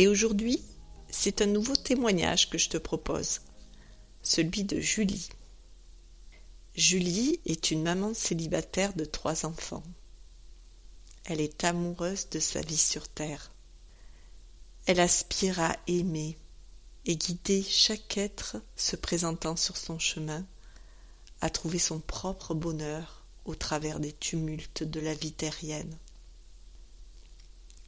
Et aujourd'hui, c'est un nouveau témoignage que je te propose, celui de Julie. Julie est une maman célibataire de trois enfants. Elle est amoureuse de sa vie sur Terre. Elle aspire à aimer et guider chaque être se présentant sur son chemin, à trouver son propre bonheur au travers des tumultes de la vie terrienne.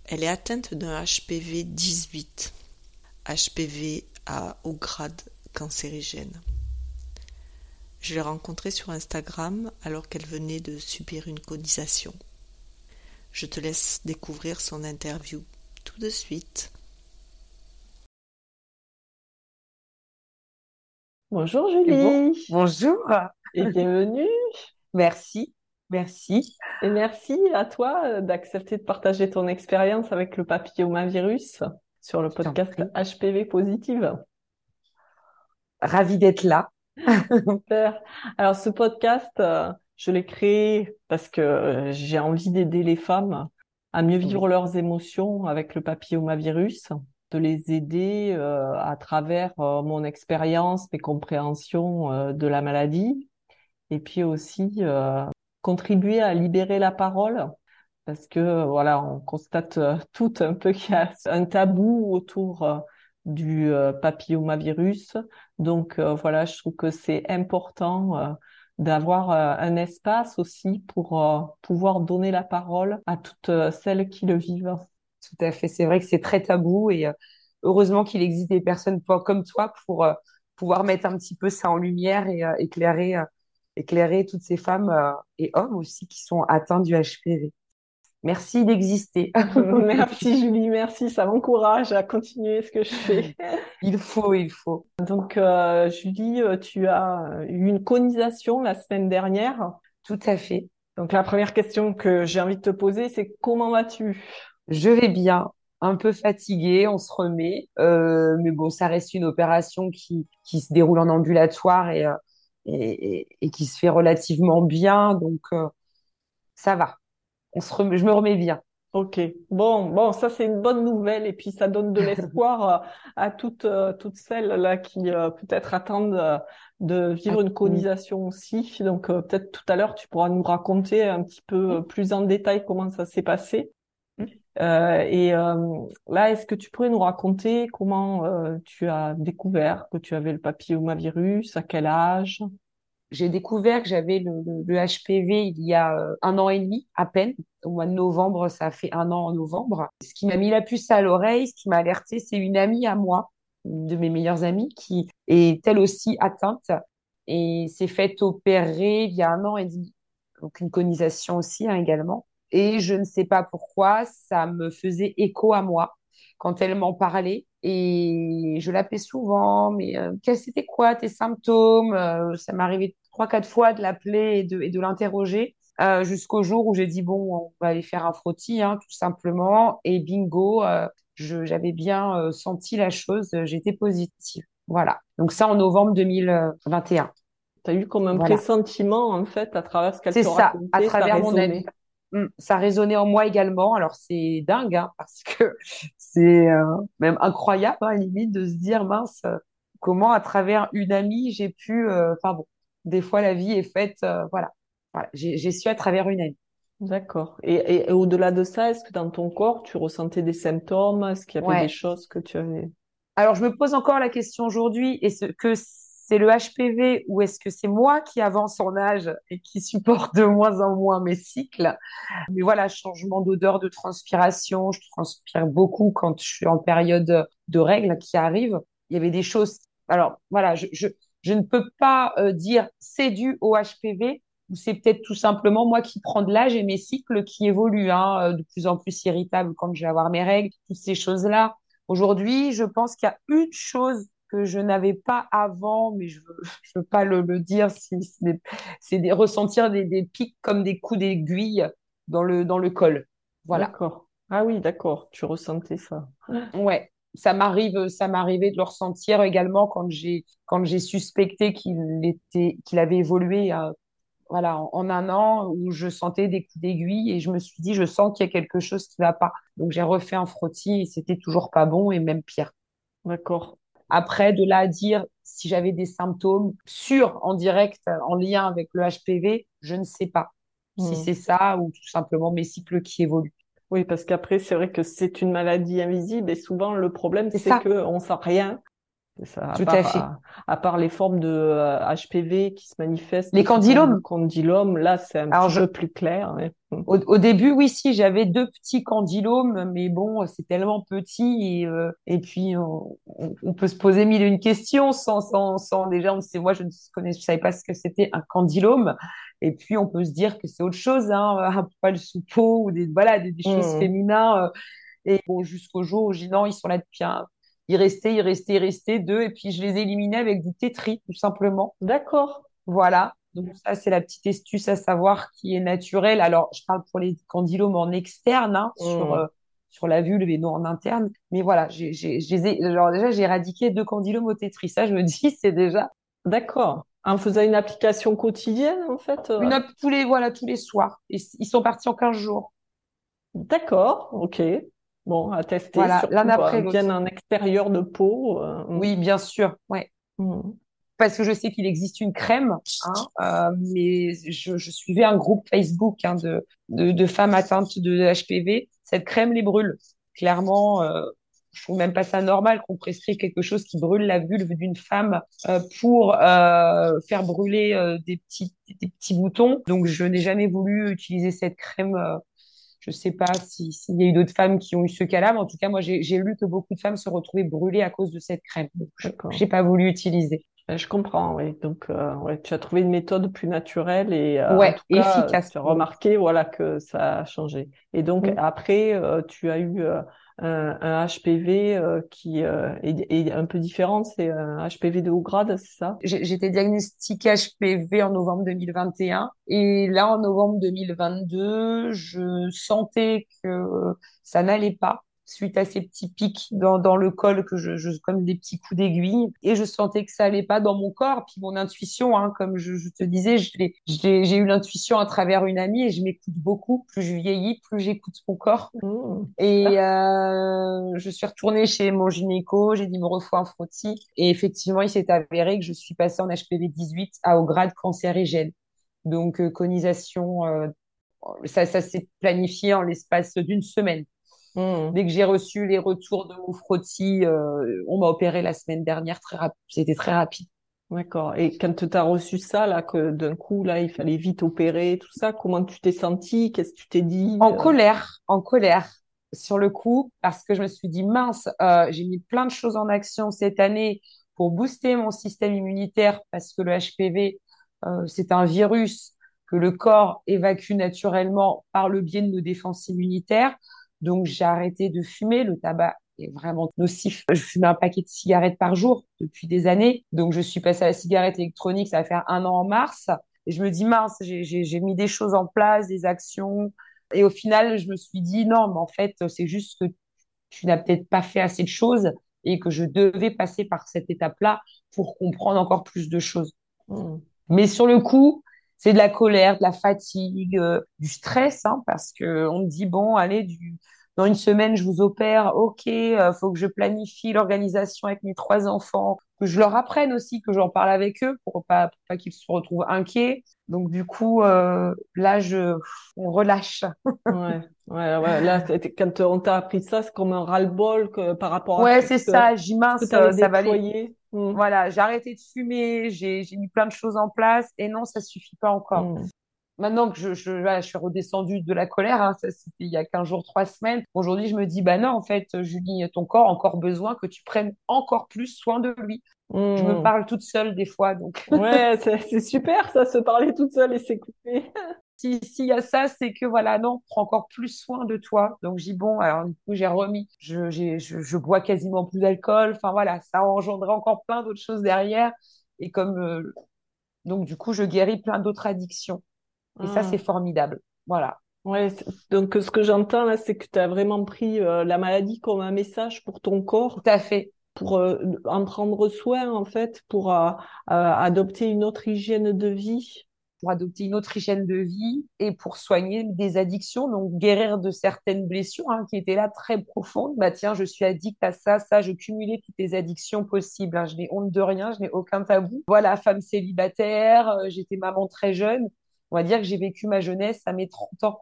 Elle est atteinte d'un HPV 18, HPV à haut grade cancérigène. Je l'ai rencontrée sur Instagram alors qu'elle venait de subir une conisation. Je te laisse découvrir son interview tout de suite. Bonjour Julie. bonjour. Et bienvenue. Merci. Merci. Et merci à toi euh, d'accepter de partager ton expérience avec le papillomavirus sur le podcast HPV Positive. Ravi d'être là. Super. Alors ce podcast, euh, je l'ai créé parce que euh, j'ai envie d'aider les femmes à mieux vivre leurs émotions avec le papillomavirus, de les aider à travers mon expérience, mes compréhensions de la maladie, et puis aussi contribuer à libérer la parole? Parce que voilà, on constate euh, tout un peu qu'il y a un tabou autour euh, du euh, papillomavirus. Donc voilà, je trouve que c'est important d'avoir un espace aussi pour pouvoir donner la parole à toutes celles qui le vivent. Tout à fait, c'est vrai que c'est très tabou et heureusement qu'il existe des personnes comme toi pour pouvoir mettre un petit peu ça en lumière et éclairer éclairer toutes ces femmes euh, et hommes aussi qui sont atteints du HPV. Merci d'exister. merci Julie, merci, ça m'encourage à continuer ce que je fais. il faut, il faut. Donc euh, Julie, euh, tu as eu une conisation la semaine dernière. Tout à fait. Donc la première question que j'ai envie de te poser, c'est comment vas-tu? Je vais bien, un peu fatiguée, on se remet, euh, mais bon, ça reste une opération qui, qui se déroule en ambulatoire et et, et, qui se fait relativement bien. Donc, euh, ça va. On se je me remets bien. Ok, bon, bon, ça c'est une bonne nouvelle et puis ça donne de l'espoir euh, à toutes euh, toutes celles là qui peut-être attendent de vivre une colonisation aussi. Donc peut-être tout à l'heure tu pourras nous raconter un petit peu plus en détail comment ça s'est passé. Euh, et euh, là, est-ce que tu pourrais nous raconter comment euh, tu as découvert que tu avais le papillomavirus, à quel âge? J'ai découvert que j'avais le, le, HPV il y a un an et demi à peine. Au mois de novembre, ça fait un an en novembre. Ce qui m'a mis la puce à l'oreille, ce qui m'a alerté, c'est une amie à moi, une de mes meilleures amies, qui est elle aussi atteinte et s'est faite opérer il y a un an et demi. Donc une conisation aussi hein, également. Et je ne sais pas pourquoi, ça me faisait écho à moi quand elle m'en parlait. Et je l'appelais souvent, mais euh, c'était quoi tes symptômes? Euh, Ça m'arrivait trois, quatre fois de l'appeler et de, et de l'interroger. Euh, jusqu'au jour où j'ai dit bon, on va aller faire un frottis, hein, tout simplement. Et bingo, euh, j'avais bien euh, senti la chose, j'étais positive. Voilà. Donc ça en novembre 2021. Tu as eu comme un pressentiment, en fait, à travers ce qu'elle te racontait. C'est ça, à travers mon ami. Mm, ça résonnait en moi également. Alors c'est dingue hein, parce que c'est euh, même incroyable hein, limite de se dire mince comment à travers une amie j'ai pu. Euh, enfin bon, des fois la vie est faite. Euh, voilà, voilà. J'ai su à travers une amie. D'accord. Et, et, au-delà de ça, est-ce que dans ton corps tu ressentais des symptômes? Est-ce qu'il y avait des choses que tu avais? Alors je me pose encore la question aujourd'hui. Est-ce que c'est le HPV ou est-ce que c'est moi qui avance en âge et qui supporte de moins en moins mes cycles? Mais voilà, changement d'odeur, de transpiration. Je transpire beaucoup quand je suis en période de règles qui arrivent. Il y avait des choses. Alors voilà, je, ne peux pas euh, dire c'est dû au HPV, ou c'est peut-être tout simplement moi qui prends de l'âge et mes cycles qui évoluent, hein, euh, de plus en plus irritables quand je vais avoir mes règles, toutes ces choses-là. Aujourd'hui, je pense qu'il y a une chose que je n'avais pas avant, mais je veux, je veux pas le, le dire, si, c'est des, ressentir des, des pics comme des coups d'aiguille dans le, dans le col. Voilà. D'accord. Ah oui, d'accord. Tu ressentais ça. Ouais. Ça m'arrive, ça m'arrivait de le ressentir également quand j'ai, quand j'ai suspecté qu'il était, qu'il avait évolué, euh, voilà, en, en, un an où je sentais des coups d'aiguille et je me suis dit, je sens qu'il y a quelque chose qui va pas. Donc j'ai refait un frottis et c'était toujours pas bon et même pire. D'accord. Après, de là à dire si j'avais des symptômes sûrs en direct en lien avec le HPV, je ne sais pas mmh. si c'est ça ou tout simplement mes cycles qui évoluent. Oui, parce qu'après, c'est vrai que c'est une maladie invisible et souvent le problème, c'est qu'on ne sait rien ça, à Tout part, à fait. À, part les formes de HPV euh, qui se manifestent. Les candilomes. Candilomes, là, c'est un Alors petit je... peu plus clair. Mais... Au, au, début, oui, si, j'avais deux petits candilomes, mais bon, c'est tellement petit et, euh, et puis on, on, peut se poser mille et une questions sans, sans, sans déjà, on sait, moi, je ne connais, je savais pas ce que c'était un candylome. Et puis, on peut se dire que c'est autre chose, hein, un poil sous peau ou des, voilà, des, des choses mmh. féminins. Euh, et bon, jusqu'au jour où j'ai non, ils sont là depuis un, il restait, il restait, il restait deux, et puis je les éliminais avec du tétri, tout simplement. D'accord. Voilà. Donc ça, c'est la petite astuce à savoir qui est naturelle. Alors, je parle pour les candilomes en externe, hein, mmh. sur euh, sur la vulve et non en interne. Mais voilà, j'ai, j'ai, j'ai, alors déjà, j'ai éradiqué deux candilomes au tétri. Ça, je me dis, c'est déjà. D'accord. En faisant une application quotidienne, en fait. Euh... Une tous les voilà tous les soirs. Et ils sont partis en 15 jours. D'accord. Ok. Bon, à tester. Voilà, l'un après euh, bien un extérieur de peau. Euh, oui, bien sûr. Ouais. mmh. Parce que je sais qu'il existe une crème, hein, euh, mais je, je, suivais un groupe Facebook hein, de, de, de, femmes atteintes de HPV. Cette crème les brûle. Clairement, euh, je trouve même pas ça normal qu'on prescrive quelque chose qui brûle la vulve d'une femme euh, pour euh, faire brûler euh, des petits des petits boutons. Donc je n'ai jamais voulu utiliser cette crème je ne sais pas s'il si y a eu d'autres femmes qui ont eu ce cas-là, mais en tout cas, moi, j'ai lu que beaucoup de femmes se retrouvaient brûlées à cause de cette crème. Donc, j'ai pas voulu utiliser. Je comprends, oui. Donc, euh, ouais, tu as trouvé une méthode plus naturelle et euh, ouais, en tout cas, efficace. Tu as remarqué, voilà, que ça a changé. Et donc, Oui. après, euh, tu as eu euh, un, un HPV euh, qui euh, est, est un peu différent. C'est un HPV de haut grade, c'est ça? Été diagnostiquée HPV en novembre 2021 et là, en novembre 2022, je sentais que ça n'allait pas suite à ces petits pics dans, dans le col que je, je comme des petits coups d'aiguille. Et je sentais que ça allait pas dans mon corps. Puis mon intuition hein, comme je, je te disais j'ai eu l'intuition à travers une amie et je m'écoute beaucoup. Plus je vieillis plus j'écoute mon corps. Mmh. et euh, je suis retournée chez mon gynéco. J'ai dit me refaire un frottis et effectivement il s'est avéré que je suis passée en HPV 18 à au grade cancérigène donc euh, conisation euh, ça, ça s'est planifié en l'espace d'une semaine Mmh. Dès que j'ai reçu les retours de mon frottis, euh, on m'a opéré la semaine dernière très rapide. C'était très rapide. D'accord. Et quand tu as reçu ça, là, que d'un coup, là, il fallait vite opérer, tout ça, comment tu t'es senti Qu'est-ce que tu t'es dit? En colère, en colère sur le coup, parce que je me suis dit mince, euh, j'ai mis plein de choses en action cette année pour booster mon système immunitaire parce que le HPV, euh, c'est un virus que le corps évacue naturellement par le biais de nos défenses immunitaires. Donc, j'ai arrêté de fumer. Le tabac est vraiment nocif. Je fumais un paquet de cigarettes par jour depuis des années. Donc, je suis passée à la cigarette électronique. Ça va faire un an en mars. Et je me dis, mince, j'ai mis des choses en place, des actions. Et au final, je me suis dit, non, mais en fait, c'est juste que tu n'as peut-être pas fait assez de choses et que je devais passer par cette étape-là pour comprendre encore plus de choses. Mmh. Mais sur le coup, c'est de la colère, de la fatigue, euh, du stress, hein, parce que on me dit bon, allez, du, dans une semaine, je vous opère, ok, euh, faut que je planifie l'organisation avec mes trois enfants, que je leur apprenne aussi, que j'en parle avec eux pour pas, pour pas qu'ils se retrouvent inquiets. Donc du coup, euh, là, je, on relâche. Ouais, ouais, ouais. Là, quand on t'a appris ça, c'est comme un ras-le-bol que, par rapport à Ouais, c'est ça. J'y mince, ça va aller. Mmh. Voilà, j'ai arrêté de fumer, j'ai j'ai mis plein de choses en place et non, ça suffit pas encore. Mmh. maintenant que je, je, je suis redescendue de la colère, hein, ça c'était il y a 15 jours, 3 semaines, aujourd'hui je me dis, bah non, en fait, Julie, ton corps a encore besoin que tu prennes encore plus soin de lui. Je me parle toute seule des fois, donc Ouais, c'est c'est super ça, se parler toute seule et s'écouter. Si s'il y a ça, c'est que voilà, non, prends encore plus soin de toi. Donc j'ai bon, alors du coup j'ai remis, je, j'ai, je, je bois quasiment plus d'alcool. Enfin voilà, ça a engendré encore plein d'autres choses derrière. Et comme euh, donc du coup je guéris plein d'autres addictions. Et ça c'est Hmm. formidable. Voilà, Ouais, c'est- donc ce que j'entends là, c'est que tu as vraiment pris euh, la maladie comme un message pour ton tout corps, à fait. pour euh, en prendre soin en fait, pour euh, euh, adopter une autre hygiène de vie. Pour adopter une autre hygiène de vie et pour soigner des addictions, donc guérir de certaines blessures hein, qui étaient là très profondes. Bah tiens, je suis addict à ça, ça, je cumulais toutes les addictions possibles. hein. Je n'ai honte de rien, je n'ai aucun tabou. Voilà, femme célibataire, euh, j'étais maman très jeune. On va dire que j'ai vécu ma jeunesse à mes 30 ans.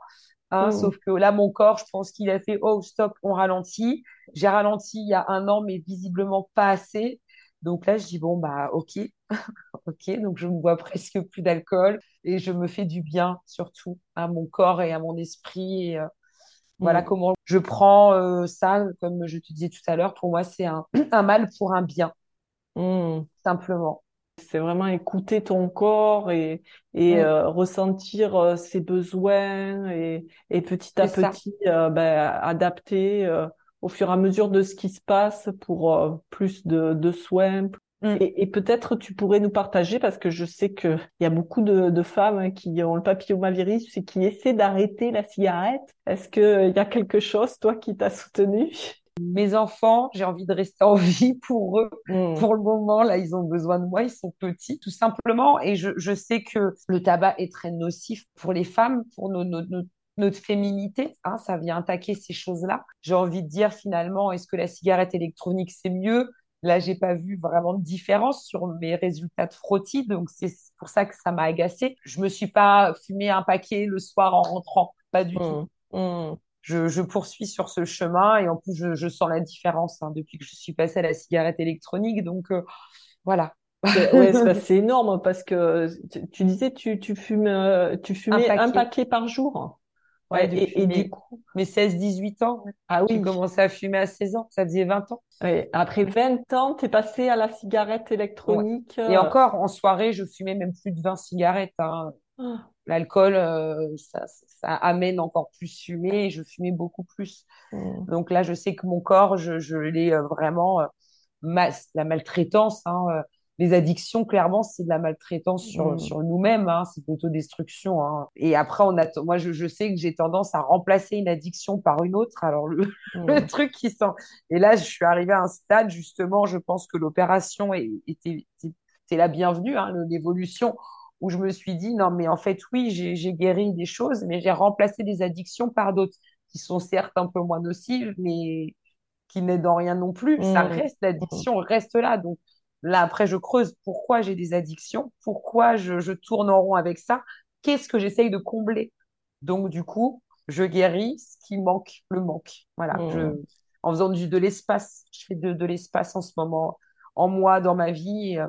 Hein, Hmm. sauf que là, mon corps, je pense qu'il a fait, oh, stop, on ralentit. J'ai ralenti il y a un an, mais visiblement pas assez. Donc là, je dis, bon, bah, ok, ok. Donc je ne bois presque plus d'alcool et je me fais du bien, surtout à mon corps et à mon esprit. Et, euh, voilà Hmm. comment je prends euh, ça, comme je te disais tout à l'heure, pour moi, c'est un, un mal pour un bien, Hmm. simplement. C'est vraiment écouter ton corps et, et Mm, euh, ressentir ses besoins et, et petit à petit ben, adapter au fur et à mesure de ce qui se passe pour euh, plus de, de soins. Mm, Et, et peut-être tu pourrais nous partager, parce que je sais qu'il y a beaucoup de, de femmes hein, qui ont le papillomavirus et qui essaient d'arrêter la cigarette. Est-ce qu'il y a quelque chose, toi, qui t'a soutenu? Mes enfants, j'ai envie de rester en vie pour eux. Hmm. Pour le moment, là, ils ont besoin de moi, ils sont petits, tout simplement. Et je, je sais que le tabac est très nocif pour les femmes, pour nos, nos- nos- notre féminité. Hein, ça vient attaquer ces choses-là. J'ai envie de dire finalement, est-ce que la cigarette électronique, c'est mieux? Là, j'ai pas vu vraiment de différence sur mes résultats de frottis, donc c'est pour ça que ça m'a agacée. Je me suis pas fumé un paquet le soir en rentrant, pas du tout Hmm. Hmm. je, je poursuis sur ce chemin et en plus je, je sens la différence hein, depuis que je suis passée à la cigarette électronique. Donc euh, voilà, C'est- Ouais, c'est c'est énorme parce que tu, tu disais tu tu fumes euh, tu un fumais un paquet. paquet par jour? Ouais, Ouais, et, du coup, mes 16-18 ans. ah J'ai oui, commencé à fumer à 16 ans, ça faisait 20 ans. ouais, après 20 ans, t'es passé à la cigarette Ouais. électronique. Et euh, encore, en soirée, je fumais même plus de 20 cigarettes. hein. ah, L'alcool, euh, ça, ça amène encore plus fumer et je fumais beaucoup plus. hmm, Donc là, je sais que mon corps, je, je l'ai euh, vraiment, la maltraitance, hein, les addictions, clairement, c'est de la maltraitance sur, sur nous-mêmes, hein, c'est de l'autodestruction. Hein. Et après, on a, moi, je, je sais que j'ai tendance à remplacer une addiction par une autre. Alors, le, le hmm, truc qui sent. Et là, je suis arrivée à un stade, justement, je pense que l'opération était, la bienvenue, hein, l'évolution, où je me suis dit, non, mais en fait, oui, j'ai guéri des choses, mais j'ai remplacé des addictions par d'autres qui sont certes un peu moins nocives, mais qui n'aident en rien non plus. Ça hmm, reste, l'addiction reste là. Donc là, après, je creuse pourquoi j'ai des addictions, pourquoi je, je tourne en rond avec ça, qu'est-ce que j'essaye de combler. Donc, du coup, je guéris ce qui manque, le manque. Voilà, je, hmm, en faisant du, de l'espace, je fais de, de l'espace en ce moment, en moi, dans ma vie, euh,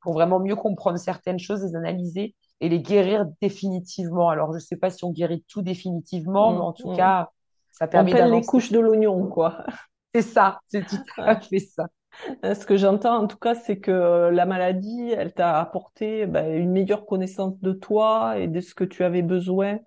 pour vraiment mieux comprendre certaines choses, les analyser et les guérir définitivement. Alors, je ne sais pas si on guérit tout définitivement, mais hmm, en tout hmm. cas, ça permet les d'avancer. couches de l'oignon, quoi. C'est ça, c'est tout à fait ça. Euh, Ce que j'entends en tout cas, c'est que euh, la maladie, elle t'a apporté ben, une meilleure connaissance de toi et de ce que tu avais besoin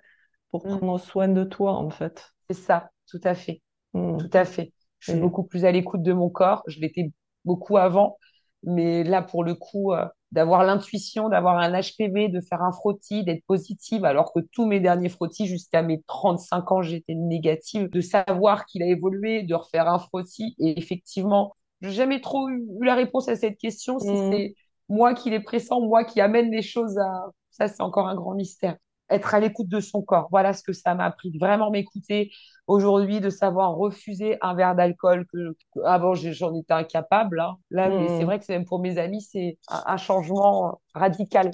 pour Mm, prendre soin de toi, en fait. C'est ça, tout à fait, Hmm. tout à fait. Je suis beaucoup plus à l'écoute de mon corps. Je l'étais beaucoup avant, mais là, pour le coup, euh, d'avoir l'intuition, d'avoir un HPV, de faire un frottis, d'être positive, alors que tous mes derniers frottis, jusqu'à mes 35 ans, j'étais négative, de savoir qu'il a évolué, de refaire un frottis. Et effectivement, j'ai jamais trop eu, la réponse à cette question, si hmm, c'est moi qui les pressens, moi qui amène les choses à... Ça, c'est encore un grand mystère. Être à l'écoute de son corps, voilà ce que ça m'a appris. Vraiment m'écouter, aujourd'hui de savoir refuser un verre d'alcool que, que avant j'en étais incapable hein. Là, mais c'est vrai que c'est même pour mes amis, c'est un, un changement radical.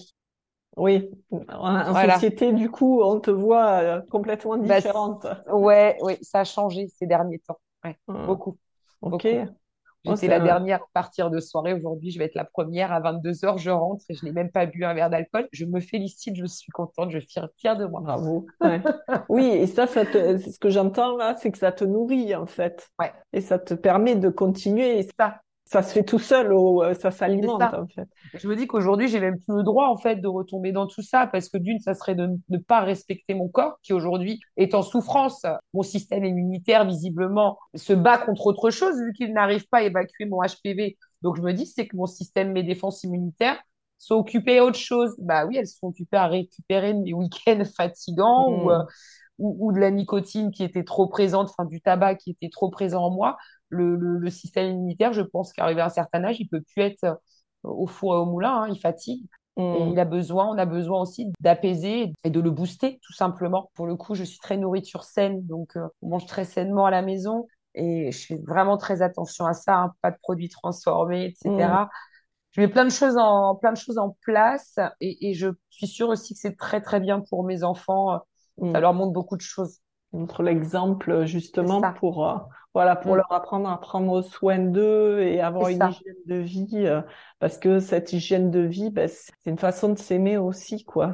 Oui, en, Voilà. société, du coup, on te voit euh, complètement Bah, différente. ouais, ouais, ça a changé ces derniers temps. Ouais, Hmm. beaucoup, Ok. beaucoup. J'étais la dernière à partir de soirée. Aujourd'hui, je vais être la première. À 22h, je rentre et je n'ai même pas bu un verre d'alcool. Je me félicite, je suis contente, je suis fière de moi. Bravo. oui, et ça, ça ce que j'entends là, c'est que ça te nourrit en fait. Ouais. Et ça te permet de continuer. Et ça, ça se fait tout seul, ou euh, ça s'alimente en fait. Je me dis qu'aujourd'hui, j'ai même plus le droit en fait de retomber dans tout ça parce que d'une, ça serait de ne pas respecter mon corps qui aujourd'hui est en souffrance. Mon système immunitaire visiblement se bat contre autre chose vu qu'il n'arrive pas à évacuer mon HPV. Donc je me dis c'est que mon système, mes défenses immunitaires sont occupées à autre chose. Bah oui, elles sont occupées à récupérer mes week-ends fatigants ou, mmh. euh, ou, ou, de la nicotine qui était trop présente, enfin du tabac qui était trop présent en moi le, système immunitaire, je pense qu'arrivé à un certain âge, il peut plus être euh, au four et au moulin, hein, il fatigue. Et mm. il a besoin, on a besoin aussi d'apaiser et de le booster, tout simplement. Pour le coup, je suis très nourriture saine, donc euh, on mange très sainement à la maison et je fais vraiment très attention à ça, hein, pas de produits transformés, etc. Mm. Je mets plein de choses en plein de choses en place et, je suis sûre aussi que c'est très très bien pour mes enfants. Ça mm. leur montre beaucoup de choses. Montre l'exemple justement pour euh, voilà, pour mm. leur apprendre à prendre soin d'eux et avoir une hygiène de vie, euh, parce que cette hygiène de vie, ben, c'est une façon de s'aimer aussi, quoi.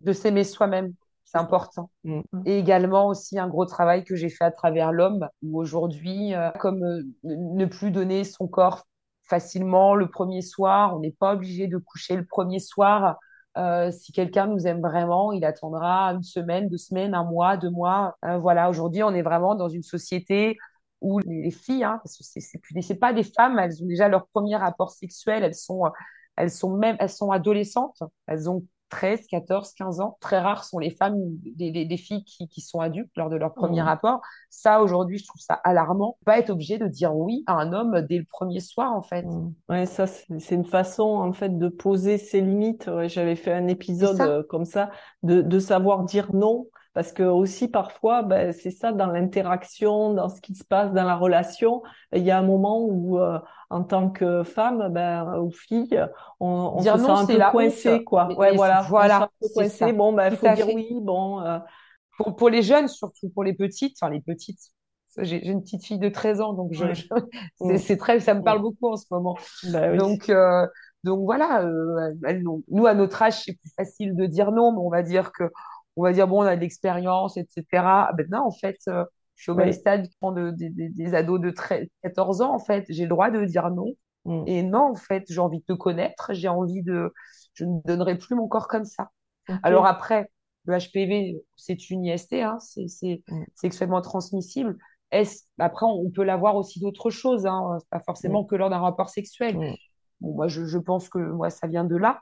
De s'aimer soi-même, c'est important. Mm. Et également aussi un gros travail que j'ai fait à travers l'homme, où aujourd'hui, euh, comme euh, ne plus donner son corps facilement le premier soir, on n'est pas obligé de coucher le premier soir. Si quelqu'un nous aime vraiment, il attendra une semaine, deux semaines, un mois, deux mois. voilà, aujourd'hui, on est vraiment dans une société ou les filles, hein, parce que c'est pas des femmes, elles ont déjà leur premier rapport sexuel, elles sont elles sont même elles sont adolescentes, elles ont 13, 14, 15 ans. Très rares sont les femmes, des, filles qui, qui, sont adultes lors de leur premier mmh. rapport. Ça, aujourd'hui, je trouve ça alarmant. Pas être obligé de dire oui à un homme dès le premier soir, en fait. Mmh. Ouais, ça, c'est une façon, en fait, de poser ses limites. J'avais fait un épisode euh, comme ça, de, de savoir dire non parce que aussi parfois, ben, c'est ça dans l'interaction, dans ce qui se passe dans la relation. Il y a un moment où, euh, en tant que femme ben, ou fille, on, on se sent un peu coincé, quoi. ouais, voilà. Voilà. On se sent un peu coincé. Bon, ben, faut dire oui. Bon. Euh. Pour, pour les jeunes, surtout pour les petites, enfin les petites. J'ai une petite fille de 13 ans, donc je, c'est très, ça me parle beaucoup en ce moment. Ben, oui. Donc, euh, donc voilà, euh, nous à notre âge, c'est plus facile de dire non, mais on va dire que on va dire, bon, on a de l'expérience, etc. Maintenant, en fait, euh, je suis au même stade de, des ados de 13, 14 ans, en fait. J'ai le droit de dire non. Mm. Et non, en fait, j'ai envie de te connaître, j'ai envie de... Je ne donnerai plus mon corps comme ça. Alors après, le HPV, c'est une IST, hein, c'est mm. sexuellement transmissible. Est après, on peut l'avoir aussi d'autres choses, hein, pas forcément mm. que lors d'un rapport sexuel. Bon, moi, je, je, pense que moi, ça vient de là.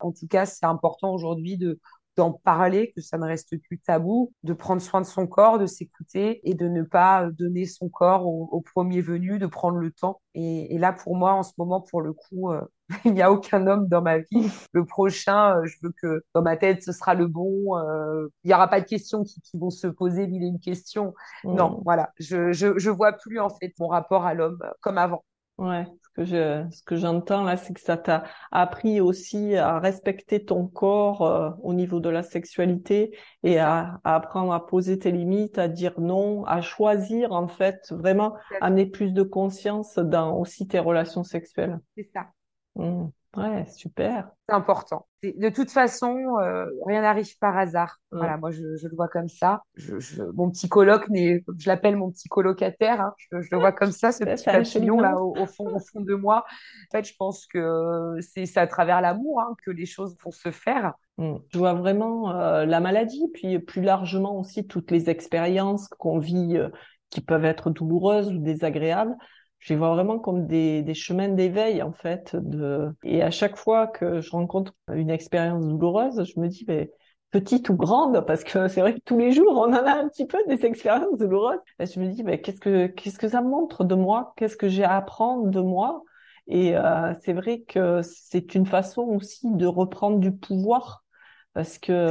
En tout cas, c'est important aujourd'hui de, d'en parler, que ça ne reste plus tabou, de prendre soin de son corps, de s'écouter et de ne pas donner son corps au, premier venu, de prendre le temps. Et, là, pour moi, en ce moment, pour le coup, euh, il n'y a aucun homme dans ma vie. Le prochain, euh, je veux que dans ma tête, ce sera le bon. Euh, il n'y aura pas de questions qui, vont se poser, il est une question. Non, mmh. voilà, je, je, je vois plus en fait mon rapport à l'homme comme avant. Ouais, ce que je, ce que j'entends là, c'est que ça t'a appris aussi à respecter ton corps euh, au niveau de la sexualité et à, à, apprendre à poser tes limites, à dire non, à choisir en fait, vraiment amener plus de conscience dans aussi tes relations sexuelles. C'est ça. Mmh. Ouais, super. C'est important. De toute façon, euh, rien n'arrive par hasard. Voilà, moi je, je, le vois comme ça. Je, je, mon petit coloc, je l'appelle mon petit colocataire. Hein. Je, le vois comme ça, ce petit papillon là au, fond, au fond de moi. En fait, je pense que c'est à travers l'amour hein, que les choses vont se faire. Mm. Je vois vraiment euh, la maladie, puis plus largement aussi toutes les expériences qu'on vit euh, qui peuvent être douloureuses ou désagréables je les vois vraiment comme des, des chemins d'éveil en fait. De... Et à chaque fois que je rencontre une expérience douloureuse, je me dis, mais petite ou grande, parce que c'est vrai que tous les jours on en a un petit peu des expériences douloureuses. Et je me dis, mais qu'est-ce que qu'est-ce que ça montre de moi? Qu'est-ce que j'ai à apprendre de moi? Et euh, c'est vrai que c'est une façon aussi de reprendre du pouvoir, parce que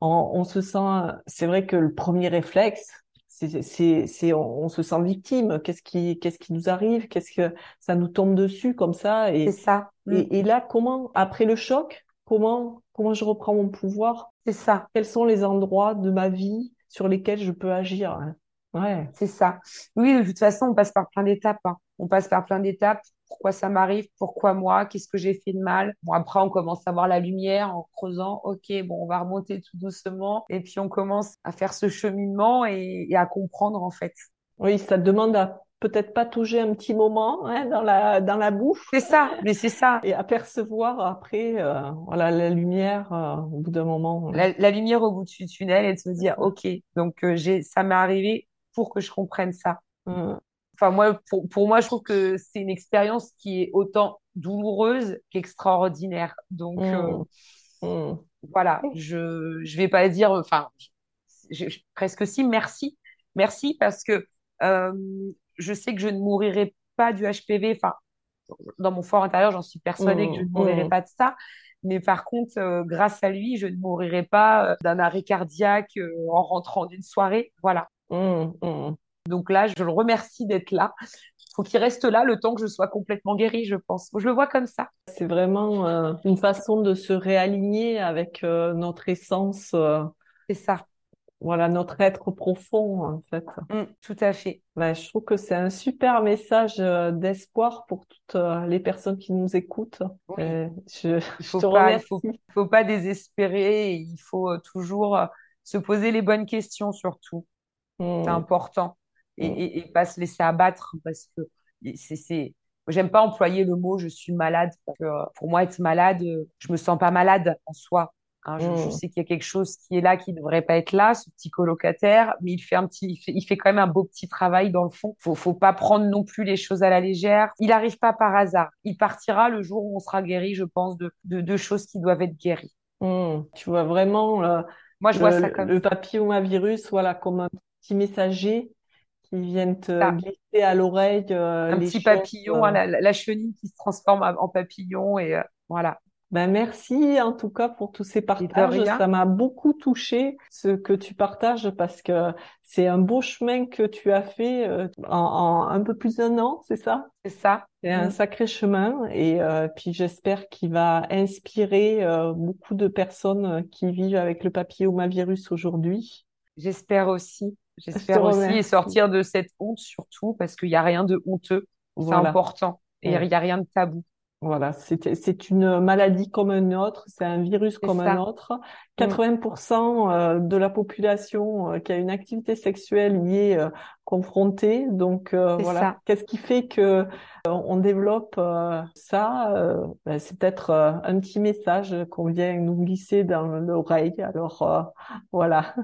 on, on se sent. C'est vrai que le premier réflexe, c'est, on, se sent victime. Qu'est-ce qui, qu'est-ce qui nous arrive? Qu'est-ce que ça nous tombe dessus comme ça? Et c'est ça. Et, là, comment après le choc, comment, comment je reprends mon pouvoir? C'est ça. Quels sont les endroits de ma vie sur lesquels je peux agir hein? Ouais. C'est ça. Oui, de toute façon, on passe par plein d'étapes. hein. On passe par plein d'étapes. Pourquoi ça m'arrive? Pourquoi moi? Qu'est-ce que j'ai fait de mal? Bon, après, on commence à voir la lumière en creusant. Ok, bon, on va remonter tout doucement. Et puis, on commence à faire ce cheminement et, et à comprendre, en fait. Oui, ça demande à peut-être pas toucher un petit moment hein, dans la dans la bouffe C'est ça, mais c'est ça. et apercevoir après euh, voilà la lumière euh, au bout d'un moment. La, la lumière au bout du tunnel et de se dire, ok, donc euh, j'ai, ça m'est arrivé pour que je comprenne ça. Mm, Enfin, moi, pour, pour moi, je trouve que c'est une expérience qui est autant douloureuse qu'extraordinaire. Donc, euh, mm, mm. voilà, je je vais pas dire, enfin, je- je- presque si, merci, merci parce que euh, je sais que je ne mourirai pas du HPV. Enfin, dans mon fort intérieur, j'en suis persuadée que je ne mourirai mm, pas de ça. Mais par contre, euh, grâce à lui, je ne mourirai pas euh, d'un arrêt cardiaque euh, en rentrant d'une soirée. Voilà. mm, mm. Donc là, je le remercie d'être là. Il faut qu'il reste là le temps que je sois complètement guérie, je pense. Je le vois comme ça. C'est vraiment euh, une façon de se réaligner avec euh, notre essence, euh, C'est ça. voilà notre être profond en fait. Mm, tout à fait. Ben, je trouve que c'est un super message euh, d'espoir pour toutes les personnes qui nous écoutent. Oui. Je, Il je faut te pas, il remercie. faut, pas désespérer. Il faut toujours se poser les bonnes questions surtout. C'est Mm, important. Et, et, et pas se laisser abattre parce que c'est. J'aime pas employer le mot je suis malade parce que euh, pour moi être malade, euh, je me sens pas malade en soi. Hein, je, je mm. sais qu'il y a quelque chose qui est là qui devrait pas être là, ce petit colocataire, mais il fait un petit, il fait, il fait quand même un beau petit travail dans le fond. Faut, faut pas prendre non plus les choses à la légère. Il arrive pas par hasard. Il partira le jour où on sera guéri, je pense, de, de, de choses qui doivent être guéries. Mm. Tu vois vraiment euh, Moi, je vois le, ça comme le papillomavirus, voilà, comme un petit messager qui vient te ça. glisser à l'oreille euh, Un les petit choses. papillon, euh, la, chenille qui se transforme en papillon et euh, voilà. Ben merci en tout cas pour tous ces partages. Ça m'a beaucoup touché ce que tu partages parce que c'est un beau chemin que tu as fait en, en un peu plus d'un an, c'est ça? C'est ça. C'est un Mm. sacré chemin et euh, puis j'espère qu'il va inspirer euh, beaucoup de personnes qui vivent avec le papillomavirus aujourd'hui. J'espère aussi. J'espère aussi remercie. sortir de cette honte surtout parce qu'il n'y a rien de honteux. C'est Voilà. important. Et il Mm. n'y a rien de tabou. Voilà, c'est c'est une maladie comme un autre, c'est un virus comme un autre. Mm. 80% euh, de la population euh, qui a une activité sexuelle y est euh, confrontée. Donc euh, voilà, qu'est-ce qui fait que on développe euh, ça? Euh, ben, c'est peut-être un petit message qu'on vient nous glisser dans l'oreille. Alors voilà,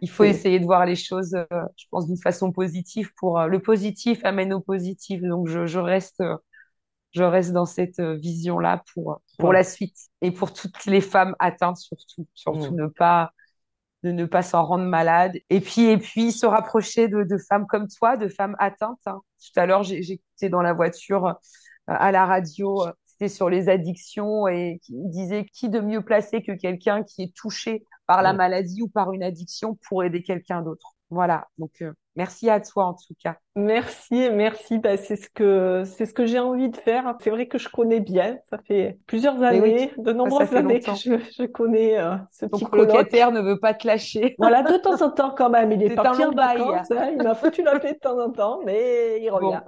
Il faut essayer de voir les choses, je pense, d'une façon positive pour le positif amène au positif. Donc je, je reste, je reste dans cette euh, vision-là pour, pour la suite et pour toutes les femmes atteintes surtout. Surtout Mm. ne pas de ne pas s'en rendre malade. Et puis, et puis se rapprocher de, de femmes comme toi, de femmes atteintes. hein. Tout à l'heure, écouté dans la voiture euh, à la radio, euh, c'était sur les addictions et qui disait qui de mieux placé que quelqu'un qui est touché par la Mm. maladie ou par une addiction pour aider quelqu'un d'autre? Voilà. Donc, euh, merci à toi en tout cas. Merci, merci. Ben, c'est ce que c'est ce que j'ai envie de faire. C'est vrai que je connais bien. Ça fait plusieurs oui, années, de nombreuses années que je, je connais euh, ce Ton petit coloc. colocataire ne veut pas te lâcher. Voilà, de temps en temps quand même. Il est C'est un parti en vacances. hein. Il m'a foutu la paix de temps en temps, mais il revient.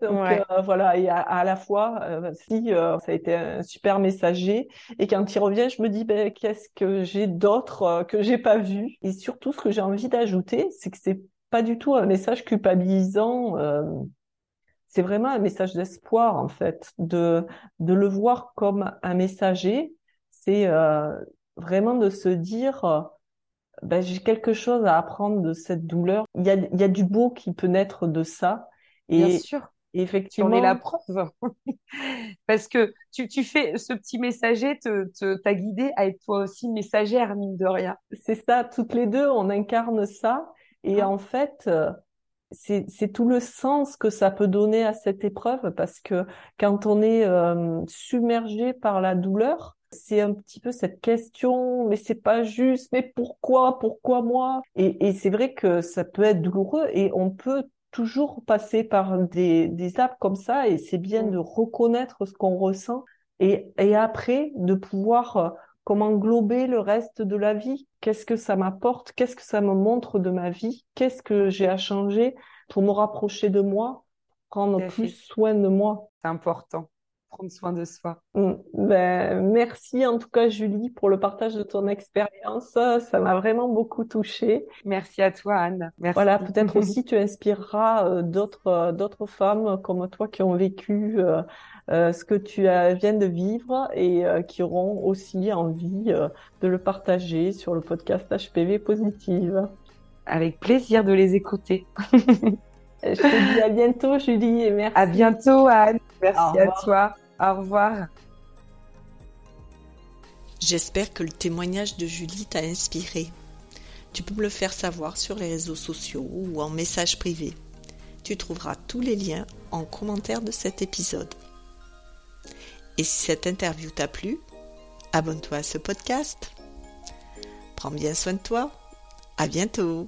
Bon, Donc ouais. euh, voilà. Et à, à la fois, euh, si euh, ça a été un super messager, et quand il revient, je me dis ben qu'est-ce que j'ai d'autre que j'ai pas vu? Et surtout, ce que j'ai envie d'ajouter, c'est que c'est pas du tout un message culpabilisant. euh, c'est vraiment un message d'espoir en fait, de de le voir comme un messager. C'est euh, vraiment de se dire, euh, ben, j'ai quelque chose à apprendre de cette douleur. Il y a il y a du beau qui peut naître de ça. Bien Et sûr. effectivement, Tu en es la preuve. Parce que tu, tu fais ce petit messager te, te, t'a guidé à être toi aussi messagère, mine de rien. c'est ça. Toutes les deux, on incarne ça. Et Hein en fait, euh, c'est c'est tout le sens que ça peut donner à cette épreuve parce que quand on est euh, submergé par la douleur, c'est un petit peu cette question, mais c'est pas juste, mais pourquoi, pourquoi moi? Et, et c'est vrai que ça peut être douloureux et on peut toujours passer par des, des étapes comme ça et c'est bien Mm. de reconnaître ce qu'on ressent et, et après de pouvoir comment glober le reste de la vie? Qu'est-ce que ça m'apporte? Qu'est-ce que ça me montre de ma vie? Qu'est-ce que j'ai à changer pour me rapprocher de moi, prendre plus soin de moi? C'est important prendre soin de soi. Mm. Ben, merci en tout cas Julie pour le partage de ton expérience. Ça m'a vraiment beaucoup touchée. Merci à toi Anne. Merci. Voilà, peut-être aussi tu inspireras euh, d'autres euh, d'autres femmes comme toi qui ont vécu euh, ce que tu viens de vivre et qui auront aussi envie de le partager sur le podcast HPV Positive. Avec plaisir de les écouter. Je te dis à bientôt, Julie, et merci. À bientôt, Anne. Merci à toi. Au revoir. J'espère que le témoignage de Julie t'a inspiré. Tu peux me le faire savoir sur les réseaux sociaux ou en message privé. Tu trouveras tous les liens en commentaire de cet épisode. Et si cette interview t'a plu, abonne-toi à ce podcast. Prends bien soin de toi. À bientôt.